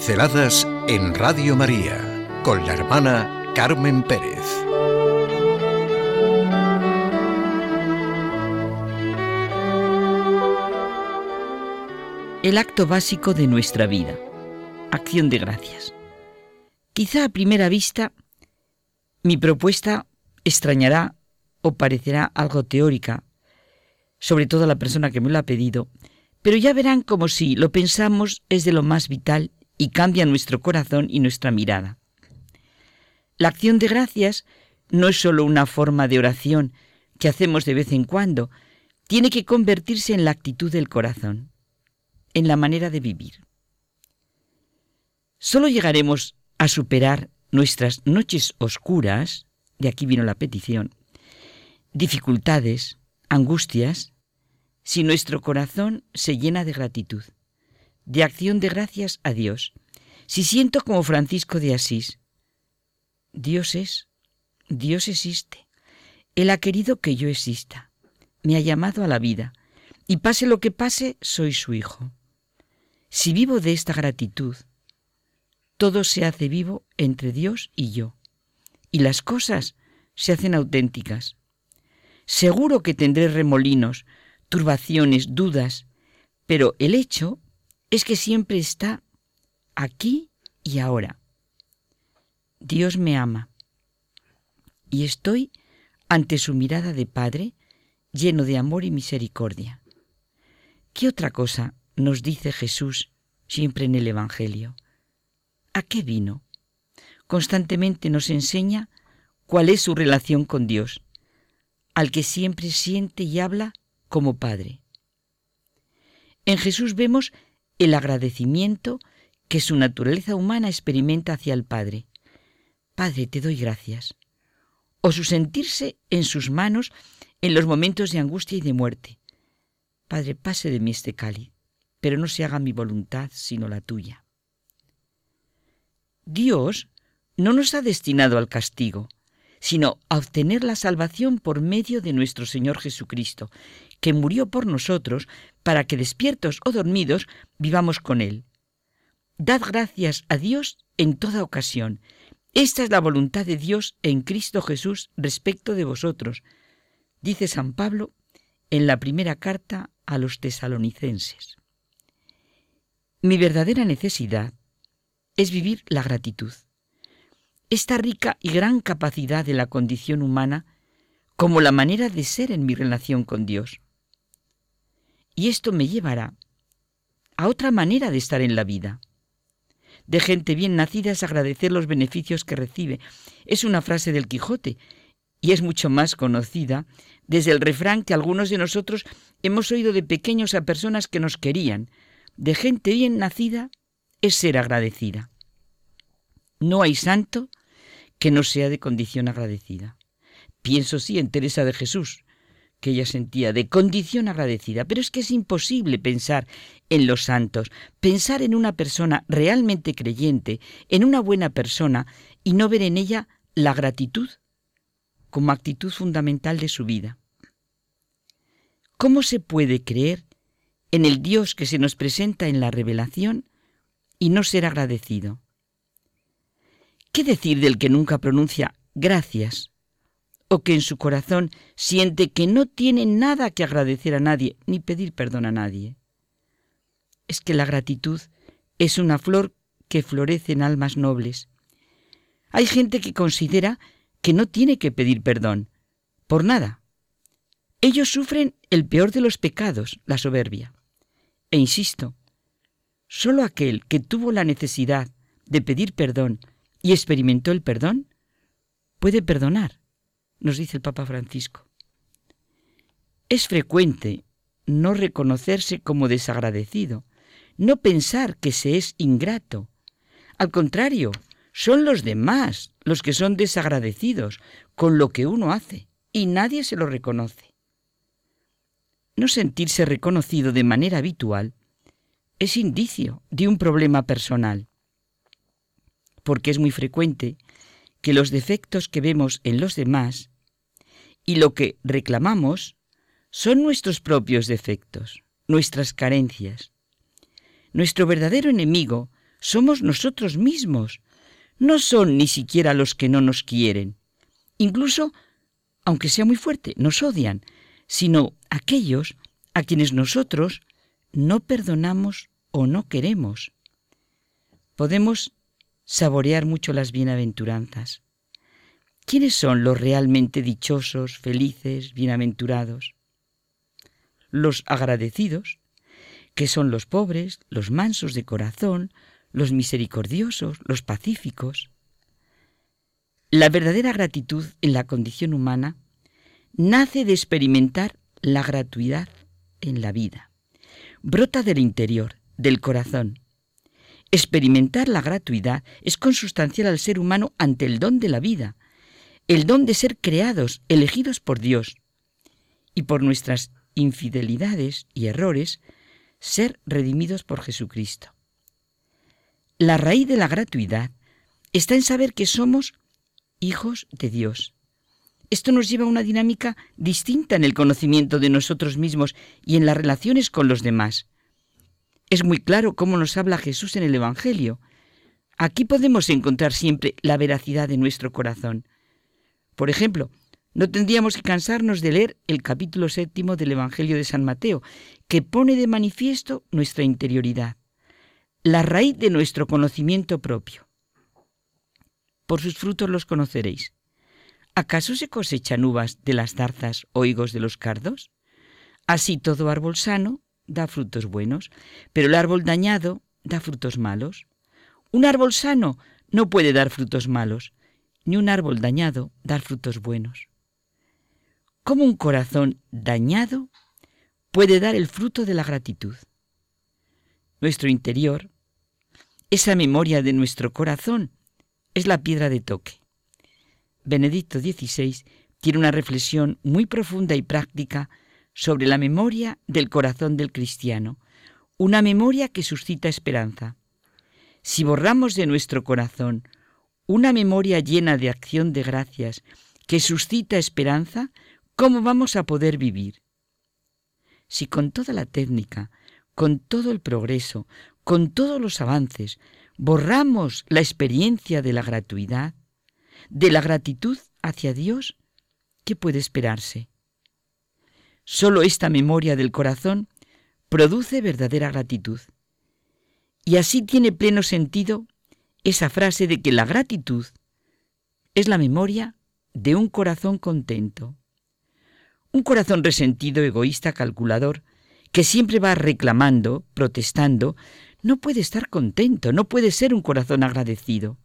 Pinceladas en Radio María con la hermana Carmen Pérez. El acto básico de nuestra vida. Acción de gracias. Quizá a primera vista mi propuesta extrañará o parecerá algo teórica, sobre todo a la persona que me lo ha pedido, pero ya verán como si lo pensamos es de lo más vital y cambia nuestro corazón y nuestra mirada. La acción de gracias no es solo una forma de oración que hacemos de vez en cuando, tiene que convertirse en la actitud del corazón, en la manera de vivir. Solo llegaremos a superar nuestras noches oscuras, de aquí vino la petición, dificultades, angustias, si nuestro corazón se llena de gratitud, de acción de gracias a Dios, si siento como Francisco de Asís, Dios es, Dios existe, Él ha querido que yo exista, me ha llamado a la vida, y pase lo que pase, soy su hijo. Si vivo de esta gratitud, todo se hace vivo entre Dios y yo, y las cosas se hacen auténticas. Seguro que tendré remolinos, turbaciones, dudas, pero el hecho es que siempre está aquí y ahora. Dios me ama y estoy ante su mirada de Padre lleno de amor y misericordia. ¿Qué otra cosa nos dice Jesús siempre en el Evangelio? ¿A qué vino? Constantemente nos enseña cuál es su relación con Dios, al que siempre siente y habla como Padre. En Jesús vemos el agradecimiento que su naturaleza humana experimenta hacia el Padre. Padre, te doy gracias. O su sentirse en sus manos en los momentos de angustia y de muerte. Padre, pase de mí este cáliz, pero no se haga mi voluntad sino la tuya. Dios no nos ha destinado al castigo, sino a obtener la salvación por medio de nuestro Señor Jesucristo, que murió por nosotros para que despiertos o dormidos vivamos con Él. Dad gracias a Dios en toda ocasión. Esta es la voluntad de Dios en Cristo Jesús respecto de vosotros, dice San Pablo en la primera carta a los tesalonicenses. Mi verdadera necesidad es vivir la gratitud esta rica y gran capacidad de la condición humana como la manera de ser en mi relación con Dios. Y esto me llevará a otra manera de estar en la vida. De gente bien nacida es agradecer los beneficios que recibe. Es una frase del Quijote y es mucho más conocida desde el refrán que algunos de nosotros hemos oído de pequeños a personas que nos querían. De gente bien nacida es ser agradecida. No hay santo que no sea de condición agradecida. Pienso sí en Teresa de Jesús, que ella sentía de condición agradecida, pero es que es imposible pensar en los santos, pensar en una persona realmente creyente, en una buena persona, y no ver en ella la gratitud como actitud fundamental de su vida. ¿Cómo se puede creer en el Dios que se nos presenta en la revelación y no ser agradecido? ¿Qué decir del que nunca pronuncia gracias? O que en su corazón siente que no tiene nada que agradecer a nadie ni pedir perdón a nadie. Es que la gratitud es una flor que florece en almas nobles. Hay gente que considera que no tiene que pedir perdón, por nada. Ellos sufren el peor de los pecados, la soberbia. E insisto, solo aquel que tuvo la necesidad de pedir perdón y experimentó el perdón, puede perdonar, nos dice el Papa Francisco. Es frecuente no reconocerse como desagradecido, no pensar que se es ingrato. Al contrario, son los demás los que son desagradecidos con lo que uno hace y nadie se lo reconoce. No sentirse reconocido de manera habitual es indicio de un problema personal porque es muy frecuente que los defectos que vemos en los demás y lo que reclamamos son nuestros propios defectos, nuestras carencias. Nuestro verdadero enemigo somos nosotros mismos. No son ni siquiera los que no nos quieren. Incluso, aunque sea muy fuerte, nos odian, sino aquellos a quienes nosotros no perdonamos o no queremos. Podemos saborear mucho las bienaventuranzas. ¿Quiénes son los realmente dichosos, felices, bienaventurados? Los agradecidos, que son los pobres, los mansos de corazón, los misericordiosos, los pacíficos. La verdadera gratitud en la condición humana nace de experimentar la gratuidad en la vida. Brota del interior, del corazón. Experimentar la gratuidad es consustancial al ser humano ante el don de la vida, el don de ser creados, elegidos por Dios, y por nuestras infidelidades y errores, ser redimidos por Jesucristo. La raíz de la gratuidad está en saber que somos hijos de Dios. Esto nos lleva a una dinámica distinta en el conocimiento de nosotros mismos y en las relaciones con los demás. Es muy claro cómo nos habla Jesús en el Evangelio. Aquí podemos encontrar siempre la veracidad de nuestro corazón. Por ejemplo, no tendríamos que cansarnos de leer el capítulo séptimo del Evangelio de San Mateo, que pone de manifiesto nuestra interioridad, la raíz de nuestro conocimiento propio. Por sus frutos los conoceréis. ¿Acaso se cosechan uvas de las zarzas o higos de los cardos? Así todo árbol sano da frutos buenos, pero el árbol dañado da frutos malos. Un árbol sano no puede dar frutos malos, ni un árbol dañado dar frutos buenos. ¿Cómo un corazón dañado puede dar el fruto de la gratitud? Nuestro interior, esa memoria de nuestro corazón, es la piedra de toque. Benedicto XVI tiene una reflexión muy profunda y práctica sobre la memoria del corazón del cristiano, una memoria que suscita esperanza. Si borramos de nuestro corazón una memoria llena de acción de gracias que suscita esperanza, ¿cómo vamos a poder vivir? Si con toda la técnica, con todo el progreso, con todos los avances, borramos la experiencia de la gratuidad, de la gratitud hacia Dios, ¿qué puede esperarse? Solo esta memoria del corazón produce verdadera gratitud. Y así tiene pleno sentido esa frase de que la gratitud es la memoria de un corazón contento. Un corazón resentido, egoísta, calculador, que siempre va reclamando, protestando, no puede estar contento, no puede ser un corazón agradecido.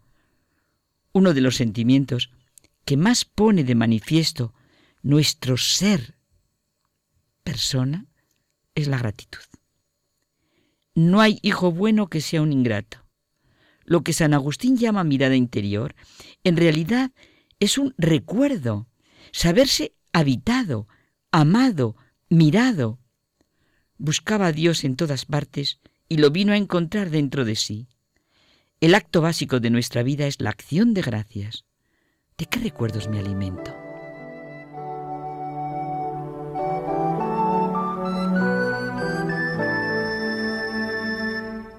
Uno de los sentimientos que más pone de manifiesto nuestro ser persona es la gratitud. No hay hijo bueno que sea un ingrato. Lo que San Agustín llama mirada interior, en realidad es un recuerdo, saberse habitado, amado, mirado. Buscaba a Dios en todas partes y lo vino a encontrar dentro de sí. El acto básico de nuestra vida es la acción de gracias. ¿De qué recuerdos me alimento?